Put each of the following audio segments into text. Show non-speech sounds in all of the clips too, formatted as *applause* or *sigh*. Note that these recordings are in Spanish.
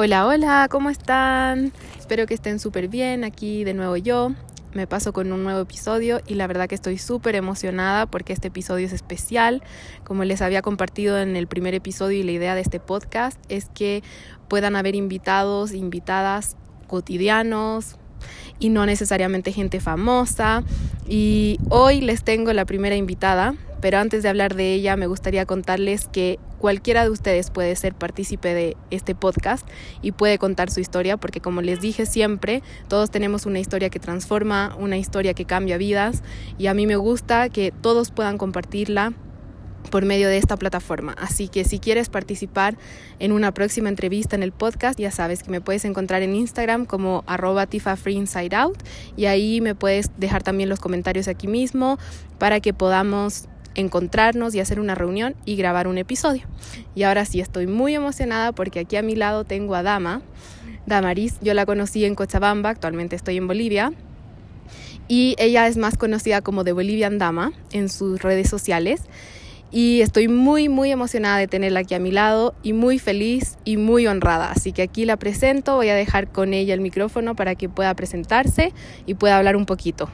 Hola, hola, ¿cómo están? Espero que estén súper bien. Aquí de nuevo yo. Me paso con un nuevo episodio y la verdad que estoy súper emocionada porque este episodio es especial. Como les había compartido en el primer episodio y la idea de este podcast es que puedan haber invitados, invitadas cotidianos, y no necesariamente gente famosa. Y hoy les tengo la primera invitada, pero antes de hablar de ella me gustaría contarles que cualquiera de ustedes puede ser partícipe de este podcast y puede contar su historia, porque como les dije siempre, todos tenemos una historia que transforma, una historia que cambia vidas y a mí me gusta que todos puedan compartirla por medio de esta plataforma. Así que si quieres participar en una próxima entrevista en el podcast, ya sabes que me puedes encontrar en Instagram como arroba tifafreeinsideout y ahí me puedes dejar también los comentarios aquí mismo para que podamos encontrarnos y hacer una reunión y grabar un episodio. Y ahora sí estoy muy emocionada porque aquí a mi lado tengo a Dama. Damaris, yo la conocí en Cochabamba, actualmente estoy en Bolivia. Y ella es más conocida como The Bolivian Dama en sus redes sociales y estoy muy muy emocionada de tenerla aquí a mi lado y muy feliz y muy honrada. Así que aquí la presento, voy a dejar con ella el micrófono para que pueda presentarse y pueda hablar un poquito.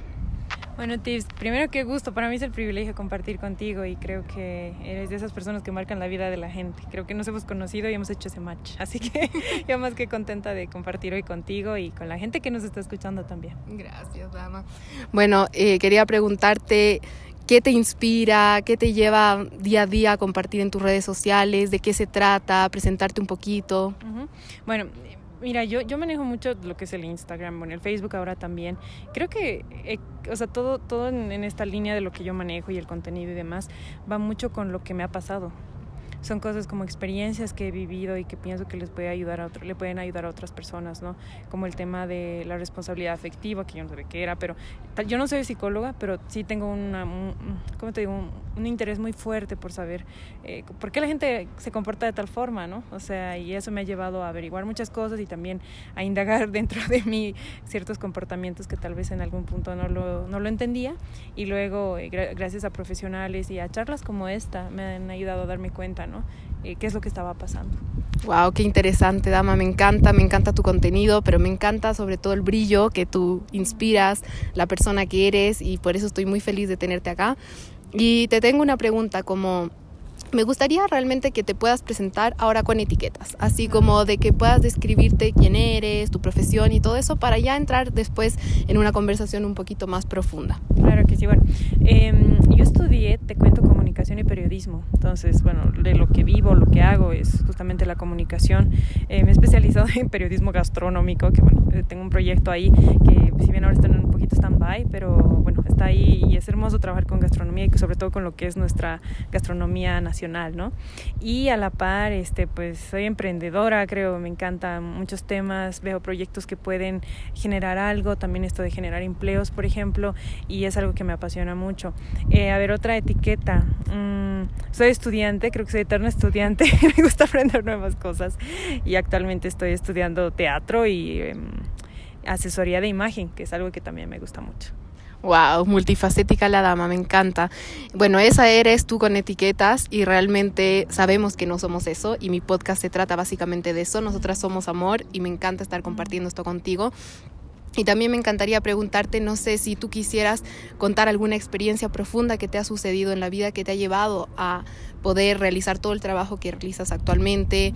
Bueno, Tips, primero qué gusto, para mí es el privilegio compartir contigo y creo que eres de esas personas que marcan la vida de la gente. Creo que nos hemos conocido y hemos hecho ese match, así que *laughs* yo más que contenta de compartir hoy contigo y con la gente que nos está escuchando también. Gracias, Dama. Bueno, eh, quería preguntarte ¿Qué te inspira? ¿Qué te lleva día a día a compartir en tus redes sociales? ¿De qué se trata? Presentarte un poquito. Bueno, mira, yo, yo manejo mucho lo que es el Instagram, bueno, el Facebook ahora también. Creo que, eh, o sea, todo, todo en, esta línea de lo que yo manejo y el contenido y demás va mucho con lo que me ha pasado son cosas como experiencias que he vivido y que pienso que les puede ayudar a otro, le pueden ayudar a otras personas, ¿no? Como el tema de la responsabilidad afectiva, que yo no sé qué era, pero yo no soy psicóloga, pero sí tengo una, un, ¿cómo te digo? Un, interés muy fuerte por saber eh, por qué la gente se comporta de tal forma, ¿no? O sea, y eso me ha llevado a averiguar muchas cosas y también a indagar *laughs* dentro de mí ciertos comportamientos que tal vez en algún punto no lo, no lo entendía y luego eh, gracias a profesionales y a charlas como esta me han ayudado a darme cuenta, ¿no? Eh, qué es lo que estaba pasando. Wow, qué interesante, Dama, me encanta, me encanta tu contenido, pero me encanta sobre todo el brillo que tú inspiras, la persona que eres y por eso estoy muy feliz de tenerte acá. Y te tengo una pregunta como me gustaría realmente que te puedas presentar ahora con etiquetas, así como de que puedas describirte quién eres, tu profesión y todo eso para ya entrar después en una conversación un poquito más profunda. Claro que sí, bueno, em, yo estudié, te cuento, comunicación y periodismo, entonces, bueno, de lo que vivo, lo que hago es justamente la comunicación. Eh, me he especializado *laughs* en periodismo gastronómico, que bueno, eh, tengo un proyecto ahí que si bien ahora está en un poquito stand-by, pero bueno, está ahí y es hermoso trabajar con gastronomía y sobre todo con lo que es nuestra gastronomía nacional ¿no? Y a la par, este, pues soy emprendedora, creo, me encantan muchos temas, veo proyectos que pueden generar algo, también esto de generar empleos, por ejemplo, y es algo que me apasiona mucho. Eh, a ver, otra etiqueta. Mm, soy estudiante, creo que soy eterna estudiante, *laughs* me gusta aprender nuevas cosas y actualmente estoy estudiando teatro y em, asesoría de imagen, que es algo que también me gusta mucho. Wow, multifacética la dama, me encanta. Bueno, esa eres tú con etiquetas y realmente sabemos que no somos eso y mi podcast se trata básicamente de eso. Nosotras somos amor y me encanta estar compartiendo esto contigo. Y también me encantaría preguntarte, no sé si tú quisieras contar alguna experiencia profunda que te ha sucedido en la vida que te ha llevado a poder realizar todo el trabajo que realizas actualmente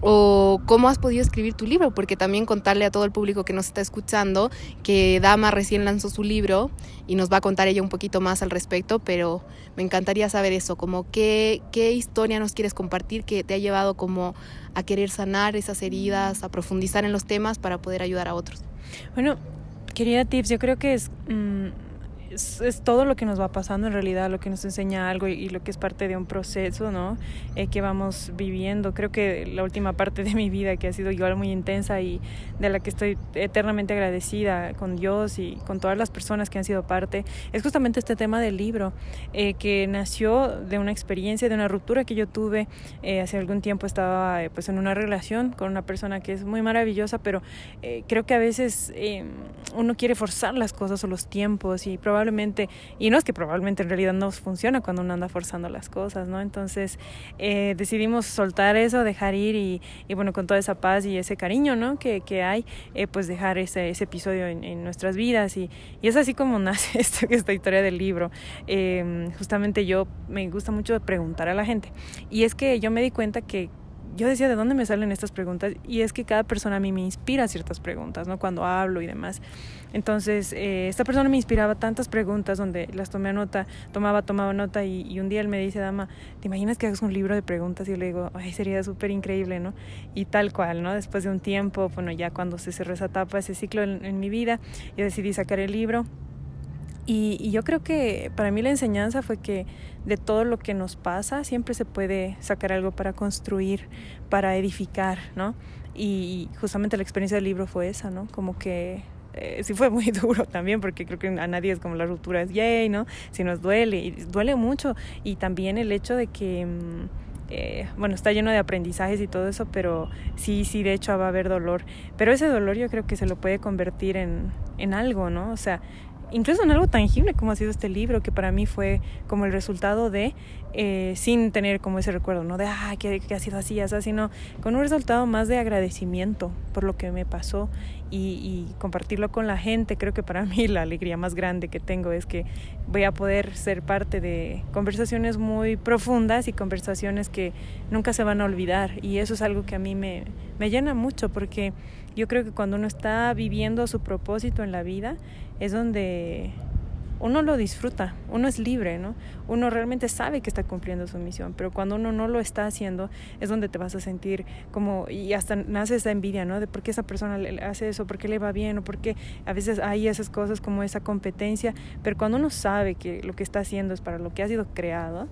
o cómo has podido escribir tu libro, porque también contarle a todo el público que nos está escuchando que Dama recién lanzó su libro y nos va a contar ella un poquito más al respecto, pero me encantaría saber eso, como qué, qué historia nos quieres compartir que te ha llevado como a querer sanar esas heridas, a profundizar en los temas para poder ayudar a otros. Bueno, querida Tips, yo creo que es... Mm, es, todo lo que nos va pasando en realidad, lo que nos enseña algo y, lo que es parte de un proceso, ¿no? Eh, que vamos viviendo. Creo que la última parte de mi vida, que ha sido igual muy intensa y de la que estoy eternamente agradecida con Dios y con todas las personas que han sido parte, es justamente este tema del libro, eh, que nació de una experiencia, de una ruptura que yo tuve. Eh, hace algún tiempo estaba pues en una relación con una persona que es muy maravillosa, pero creo que a veces uno quiere forzar las cosas o los tiempos y probablemente probablemente, y no es que probablemente en realidad no funciona cuando uno anda forzando las cosas, ¿no? Entonces eh, decidimos soltar eso, dejar ir y, y, bueno, con toda esa paz y ese cariño, ¿no? Que, que hay, eh, pues dejar ese, ese episodio en, nuestras vidas y, y, es así como *laughs* nace esta historia del libro. Eh, justamente yo me gusta mucho preguntar a la gente y es que yo me di cuenta que yo decía, ¿de dónde me salen estas preguntas? Y es que cada persona a mí me inspira ciertas preguntas, ¿no? Cuando hablo y demás. Entonces, eh, esta persona me inspiraba tantas preguntas donde las tomé nota, tomaba, tomaba nota y, un día él me dice, Dama, ¿te imaginas que hagas un libro de preguntas? Y yo le digo, ay, sería súper increíble, ¿no? Y tal cual, ¿no? Después de un tiempo, bueno, ya cuando se cerró esa etapa, ese ciclo en, en mi vida, yo decidí sacar el libro y, yo creo que para mí la enseñanza fue que de todo lo que nos pasa siempre se puede sacar algo para construir, para edificar, ¿no? Y justamente la experiencia del libro fue esa, ¿no? Como que eh, sí fue muy *laughs* duro también, porque creo que a nadie es como la ruptura es yay, ¿no? Si nos duele, y duele mucho. Y también el hecho de que, mm, eh, bueno, está lleno de aprendizajes y todo eso, pero sí, sí, de hecho va a haber dolor. Pero ese dolor yo creo que se lo puede convertir en, en algo, ¿no? O sea, incluso en algo tangible como ha sido este libro, que para mí fue como el resultado de, eh, sin tener como ese recuerdo, ¿no? De, ah, que, ha sido así, así, sino con un resultado más de agradecimiento por lo que me pasó y, compartirlo con la gente. Creo que para *laughs* mí la alegría más grande que tengo es que voy a poder ser parte de conversaciones muy profundas y conversaciones que nunca se van a olvidar. Y eso es algo que a mí me, me llena mucho porque yo creo que cuando uno está viviendo su propósito en la vida es donde uno lo disfruta, uno es libre, ¿no? Uno realmente sabe que está cumpliendo su misión, pero cuando uno no lo está haciendo es donde te vas a sentir como, y hasta nace esa envidia, ¿no? De por qué esa persona le hace eso, por qué le va bien, o por qué a veces hay esas cosas como esa competencia, pero cuando uno sabe que lo que está haciendo es para lo que ha sido creado,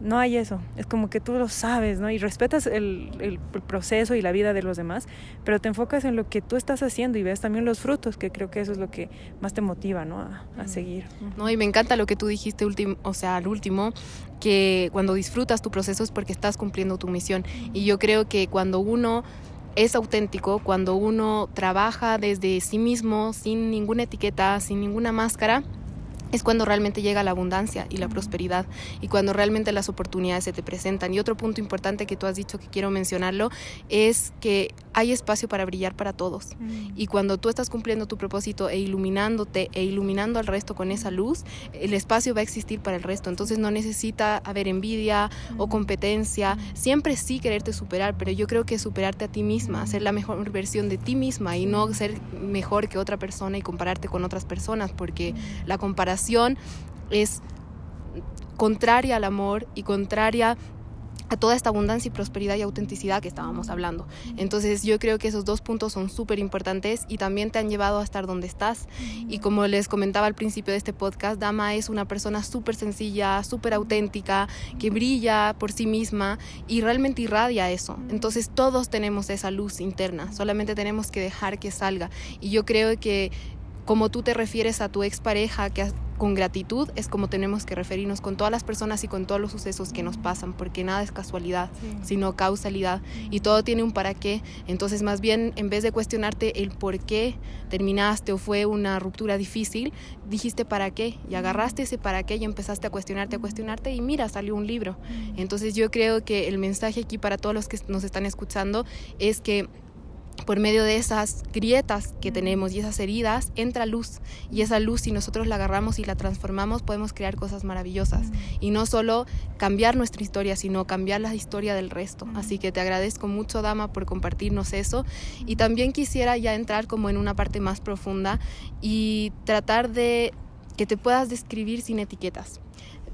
no hay eso. Es como que tú lo sabes, ¿no? Y respetas el, el, proceso y la vida de los demás, pero te enfocas en lo que tú estás haciendo y ves también los frutos, que creo que eso es lo que más te motiva, ¿no? A, a seguir. No, y me encanta lo que tú dijiste, último, o sea, al último, que cuando disfrutas tu proceso es porque estás cumpliendo tu misión. Y yo creo que cuando uno es auténtico, cuando uno trabaja desde sí mismo, sin ninguna etiqueta, sin ninguna máscara, es cuando realmente llega la abundancia y la prosperidad y cuando realmente las oportunidades se te presentan. Y otro punto importante que tú has dicho que quiero mencionarlo es que hay espacio para brillar para todos. Y cuando tú estás cumpliendo tu propósito e iluminándote e iluminando al resto con esa luz, el espacio va a existir para el resto. Entonces no necesita haber envidia o competencia. Siempre sí quererte superar, pero yo creo que superarte a ti misma, ser la mejor versión de ti misma y no ser mejor que otra persona y compararte con otras personas, porque la comparación es contraria al amor y contraria a toda esta abundancia y prosperidad y autenticidad que estábamos hablando. Entonces yo creo que esos dos puntos son súper importantes y también te han llevado a estar donde estás. Y como les comentaba al principio de este podcast, Dama es una persona súper sencilla, súper auténtica, que brilla por sí misma y realmente irradia eso. Entonces todos tenemos esa luz interna, solamente tenemos que dejar que salga. Y yo creo que como tú te refieres a tu expareja, que con gratitud es como tenemos que referirnos con todas las personas y con todos los sucesos que nos pasan, porque nada es casualidad, sino causalidad y todo tiene un para qué. Entonces, más bien, en vez de cuestionarte el por qué terminaste o fue una ruptura difícil, dijiste para qué y agarraste ese para qué y empezaste a cuestionarte, a cuestionarte y mira, salió un libro. Entonces, yo creo que el mensaje aquí para todos los que nos están escuchando es que por medio de esas grietas que tenemos y esas heridas entra luz. Y esa luz si nosotros la agarramos y la transformamos podemos crear cosas maravillosas. Y no solo cambiar nuestra historia sino cambiar la historia del resto. Así que te agradezco mucho dama por compartirnos eso. Y también quisiera ya entrar como en una parte más profunda y tratar de que te puedas describir sin etiquetas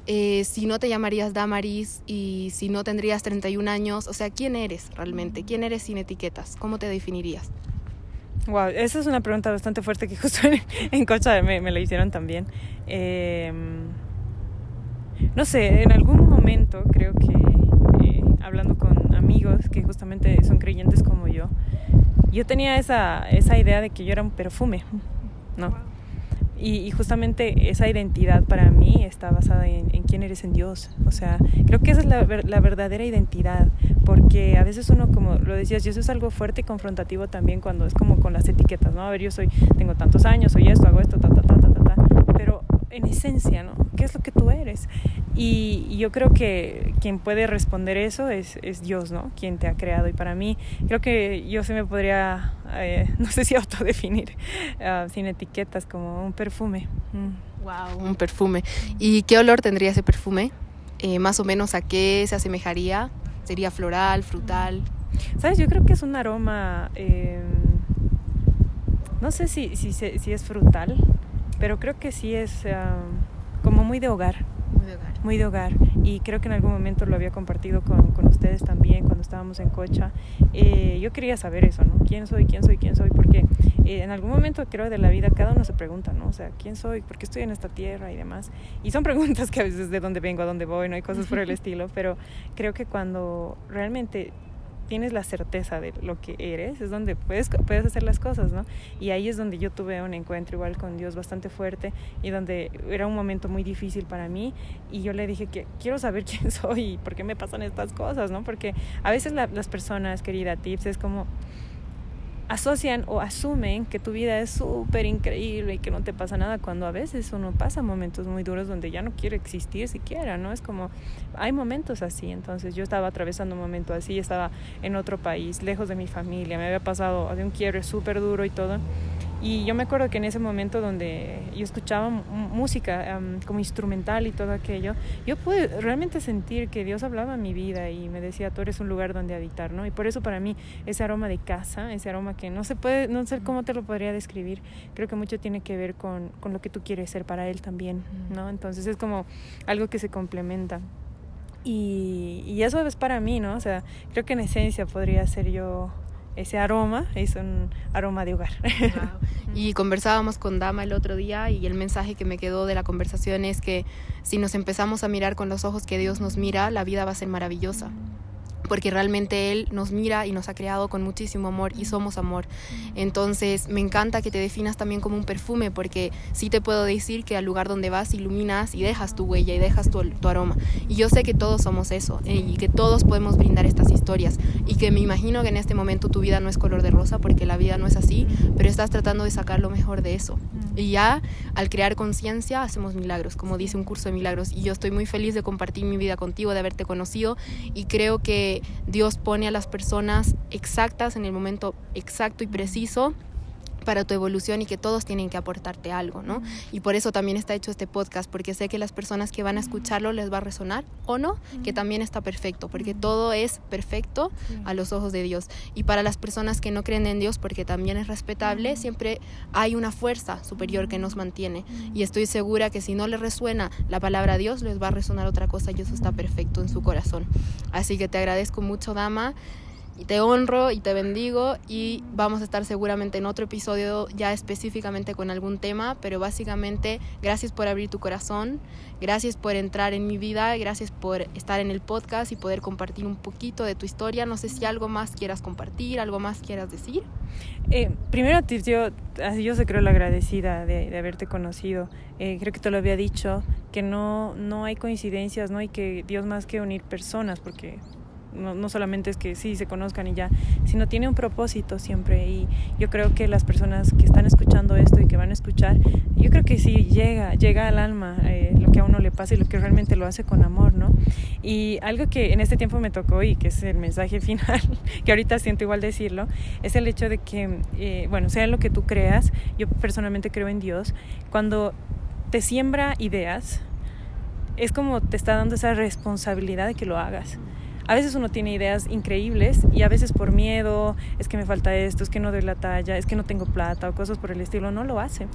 eh, si no te llamarías Damaris y si no tendrías 31 años, o sea, ¿quién eres realmente? ¿Quién eres sin etiquetas? ¿Cómo te definirías? Wow, esa es una pregunta bastante fuerte que *laughs* justo en, en Cocha me, me la hicieron también. Eh, no sé, en algún momento creo que eh, hablando con amigos que justamente son creyentes como yo, yo tenía esa, esa idea de que yo era un perfume, ¿no? Y, y, justamente esa identidad para mí está basada en, en, quién eres en Dios. O sea, creo que esa es la, la, verdadera identidad, porque a veces uno, como lo decías, y eso es algo fuerte y confrontativo también cuando es como con las etiquetas, ¿no? A ver, yo soy, tengo tantos años, soy esto, hago esto, ta, ta, ta, ta, ta, ta. Pero en esencia, ¿no? ¿Qué es lo que tú eres? Y, y yo creo que quien puede responder eso es, es, Dios, ¿no? Quien te ha creado. Y para mí, creo que yo se me podría, eh, *laughs* no sé si autodefinir, uh, sin etiquetas, como un perfume. Mm. Wow, un perfume. ¿Y qué olor tendría ese perfume? Eh, más o menos a qué se asemejaría? ¿Sería floral, frutal? ¿Sabes? Yo creo que es un aroma, eh, no sé si, si, si es frutal, pero creo que sí es uh, como muy de hogar. Muy de hogar. Y creo que en algún momento lo había compartido con, con ustedes también cuando estábamos en Cocha. Eh, yo quería saber eso, ¿no? ¿Quién soy? ¿Quién soy? ¿Quién soy? Porque eh, en algún momento creo de la vida cada uno se pregunta, ¿no? O sea, ¿quién soy? ¿Por qué estoy en esta tierra? Y demás. Y son *laughs* preguntas que a veces de dónde vengo, a dónde voy, no hay cosas por el *laughs* estilo, pero creo que cuando realmente tienes la certeza de lo que eres, es donde puedes, puedes hacer las cosas, ¿no? Y ahí es donde yo tuve un encuentro igual con Dios bastante fuerte y donde era un momento muy difícil para mí y yo le dije que quiero saber *laughs* quién soy y por qué me pasan estas cosas, ¿no? Porque a veces la, las personas, querida Tips, es como asocian o asumen que tu vida es súper increíble y que no te pasa nada cuando a veces uno pasa momentos muy duros donde ya no quiere existir siquiera, ¿no? Es como, hay momentos así, entonces yo estaba atravesando un momento así, estaba en otro país, lejos de mi familia, me había pasado de un quiebre súper duro y todo. Y yo me acuerdo que en ese momento donde yo escuchaba música um, como instrumental y todo aquello, yo pude realmente sentir que Dios hablaba en mi vida y me decía, tú eres un lugar donde habitar, ¿no? Y por eso para mí ese aroma de casa, ese aroma que no se puede, no sé cómo te lo podría describir, creo que mucho tiene que ver con, con lo que tú quieres ser para Él también, ¿no? Entonces es como algo que se complementa. Y, y eso es para mí, ¿no? O sea, creo que en esencia podría ser yo ese aroma es un aroma de hogar. Wow. Y *laughs* conversábamos con Dama el otro día y el mensaje que me quedó de la conversación es que si nos empezamos a mirar con los ojos que Dios nos mira, la vida va a ser maravillosa porque realmente Él nos mira y nos ha creado con muchísimo amor y somos amor. Entonces me encanta que te definas también como un perfume, porque sí te puedo decir que al lugar donde vas iluminas y dejas tu huella y dejas tu, tu aroma. Y yo sé que todos somos eso eh, y que todos podemos brindar estas historias y que me imagino que en este momento tu vida no es color de rosa, porque la vida no es así, pero estás tratando de sacar lo mejor de eso. Y ya al crear conciencia hacemos milagros, como dice un curso de milagros. Y yo estoy muy feliz de compartir mi vida contigo, de haberte conocido y creo que Dios pone a las personas exactas en el momento exacto y preciso para tu evolución y que todos tienen que aportarte algo, ¿no? Y por eso también está hecho este podcast, porque sé que las personas que van a escucharlo les va a resonar o no, que también está perfecto, porque todo es perfecto a los ojos de Dios. Y para las personas que no creen en Dios, porque también es respetable, siempre hay una fuerza superior que nos mantiene. Y estoy segura que si no les resuena la palabra Dios, les va a resonar otra cosa y eso está perfecto en su corazón. Así que te agradezco mucho, Dama y te honro y te bendigo y vamos a estar seguramente en otro episodio ya específicamente con algún tema, pero básicamente gracias por abrir tu corazón, gracias por entrar en mi vida, gracias por estar en el podcast y poder compartir un poquito de tu historia. No sé si algo más quieras compartir, algo más quieras decir. Eh, primero, yo, yo se creo la agradecida de, de haberte conocido. Eh, creo que te lo había dicho, que no, no hay coincidencias, no hay que Dios más que unir personas, porque no, no, solamente es que sí se conozcan y ya, sino tiene un propósito siempre. Y yo creo que las personas que están escuchando esto y que van a escuchar, yo creo que sí llega, llega al alma eh, lo que a uno le pasa y lo que realmente lo hace con amor, ¿no? Y algo que en este tiempo me tocó y que es el mensaje *laughs* final, que ahorita siento igual decirlo, es el hecho de que, eh, bueno, sea lo que tú creas, yo personalmente creo en Dios, cuando te siembra ideas, es como te está dando esa responsabilidad de que lo hagas a veces uno tiene ideas increíbles y a veces por miedo, es que me falta esto, es que no doy la talla, es que no tengo plata o cosas por el estilo, no lo hace.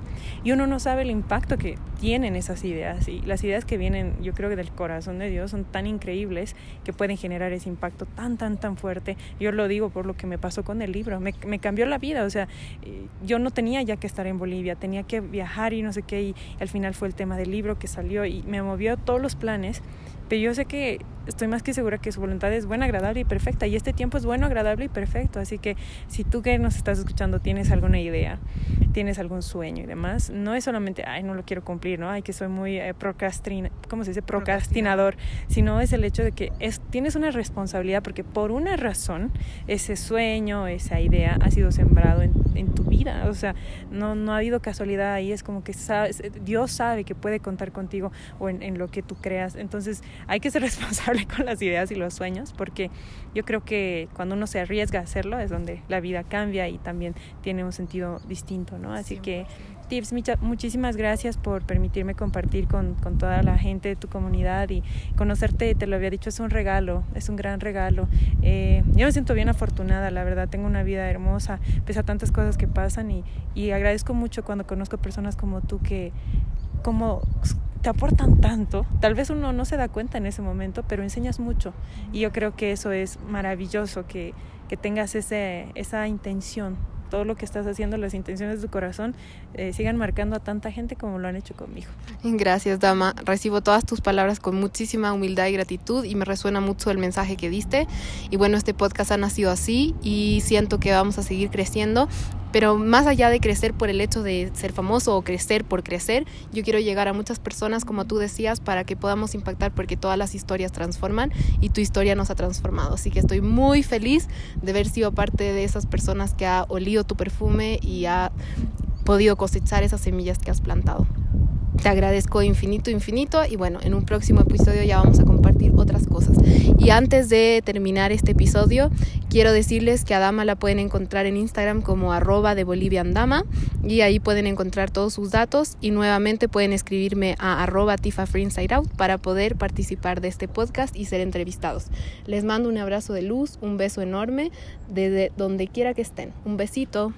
Y uno no sabe el impacto que tienen esas ideas y las ideas que vienen, yo creo que del corazón de Dios son tan increíbles que pueden generar ese impacto tan, tan, tan fuerte. Yo lo digo por lo que me pasó con el libro, me, me cambió la vida, o sea, eh, yo no tenía ya que estar en Bolivia, tenía que viajar y no sé qué, y al final fue el tema del libro que salió y me movió todos los planes pero yo sé que estoy más que segura que su voluntad es buena, agradable y perfecta. Y este tiempo es bueno, agradable y perfecto. Así que si tú que nos estás escuchando tienes alguna idea, tienes algún sueño y demás, no es solamente, ay, no lo quiero cumplir, ¿no? Ay, que soy muy eh, procrastina, ¿cómo se dice? Procrastinador, sino es el hecho de que es, tienes una responsabilidad porque por una razón ese sueño, esa idea ha sido sembrado en, en tu vida. O sea, no, no ha habido casualidad ahí, es como que sabes, Dios sabe que puede contar contigo o en, en lo que tú creas. Entonces, hay que ser *laughs* responsable con las ideas y los sueños porque yo creo que cuando uno se arriesga a hacerlo es donde la vida cambia y también tiene un sentido distinto, ¿no? Así que Tips, muchísimas gracias por permitirme compartir con, con, toda la gente de tu comunidad y conocerte, te lo había dicho, es un regalo, es un gran regalo. Eh, yo me siento bien afortunada, la verdad, tengo una vida hermosa, pese a tantas cosas que pasan y, y agradezco mucho cuando conozco personas como tú que como te aportan tanto. Tal vez uno no se da cuenta en ese momento, pero enseñas mucho. Y yo creo que eso es maravilloso, que, que tengas ese, esa intención todo lo que estás haciendo, las intenciones de tu corazón, eh, sigan marcando a tanta gente como lo han hecho conmigo. Gracias, Dama. Recibo todas tus palabras con muchísima humildad y gratitud y me resuena mucho el mensaje que diste. Y bueno, este podcast ha nacido así y siento que vamos a seguir creciendo. Pero más allá de crecer por el hecho de ser famoso o crecer por crecer, yo quiero llegar a muchas personas, como tú decías, para que podamos impactar porque todas las historias transforman y tu historia nos ha transformado. Así que estoy muy feliz de haber sido parte de esas personas que ha olido tu perfume y ha podido cosechar esas semillas que has plantado. Te agradezco infinito, infinito y bueno, en un próximo episodio ya vamos a compartir otras cosas. Y antes de terminar este episodio, quiero decirles que a Dama la pueden encontrar en Instagram como arroba de y ahí pueden encontrar todos sus datos y nuevamente pueden escribirme a arroba para poder participar de este podcast y ser entrevistados. Les mando un abrazo de luz, un beso enorme desde donde quiera que estén. Un besito.